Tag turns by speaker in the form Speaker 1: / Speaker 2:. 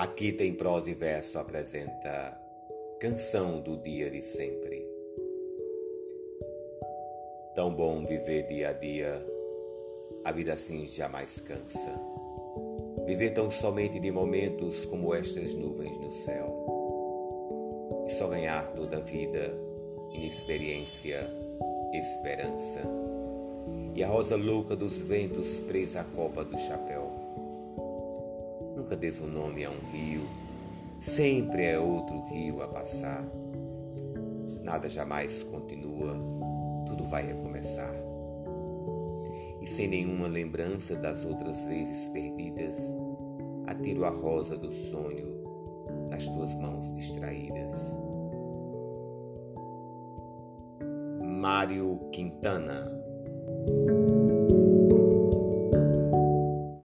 Speaker 1: Paquita, em prosa e verso, apresenta Canção do Dia de Sempre. Tão bom viver dia a dia, a vida assim jamais cansa. Viver tão somente de momentos como estas nuvens no céu. E só ganhar toda a vida, inexperiência, esperança. E a rosa louca dos ventos presa à copa do chapéu Nunca des o nome a um rio, sempre é outro rio a passar. Nada jamais continua, tudo vai recomeçar. E sem nenhuma lembrança das outras vezes perdidas, atiro a rosa do sonho nas tuas mãos distraídas. Mário Quintana